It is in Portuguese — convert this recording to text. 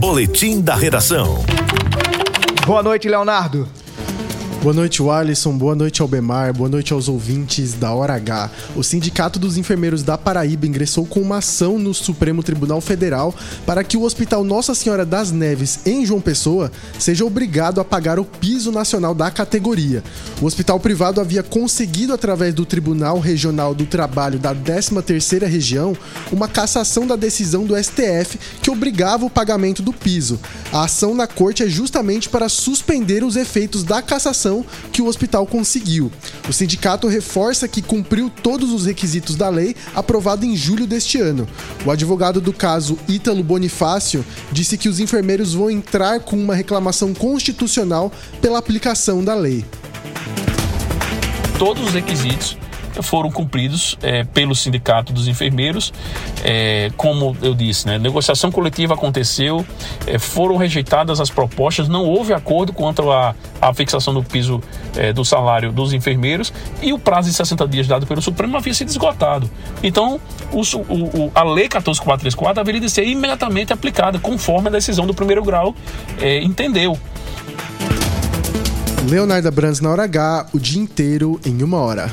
Boletim da Redação. Boa noite, Leonardo. Boa noite, Alisson. Boa noite, Albemar. Boa noite aos ouvintes da Hora H. O Sindicato dos Enfermeiros da Paraíba ingressou com uma ação no Supremo Tribunal Federal para que o Hospital Nossa Senhora das Neves, em João Pessoa, seja obrigado a pagar o piso nacional da categoria. O hospital privado havia conseguido, através do Tribunal Regional do Trabalho da 13ª Região, uma cassação da decisão do STF que obrigava o pagamento do piso. A ação na corte é justamente para suspender os efeitos da cassação que o hospital conseguiu. O sindicato reforça que cumpriu todos os requisitos da lei aprovada em julho deste ano. O advogado do caso, Ítalo Bonifácio, disse que os enfermeiros vão entrar com uma reclamação constitucional pela aplicação da lei. Todos os requisitos foram cumpridos é, pelo Sindicato dos Enfermeiros. É, como eu disse, né, negociação coletiva aconteceu, é, foram rejeitadas as propostas, não houve acordo quanto à, à fixação do piso é, do salário dos enfermeiros e o prazo de 60 dias dado pelo Supremo havia sido esgotado. Então, o, o, a Lei 14434 haveria de ser imediatamente aplicada, conforme a decisão do primeiro grau é, entendeu. Leonardo Brandes na hora H, o dia inteiro em uma hora.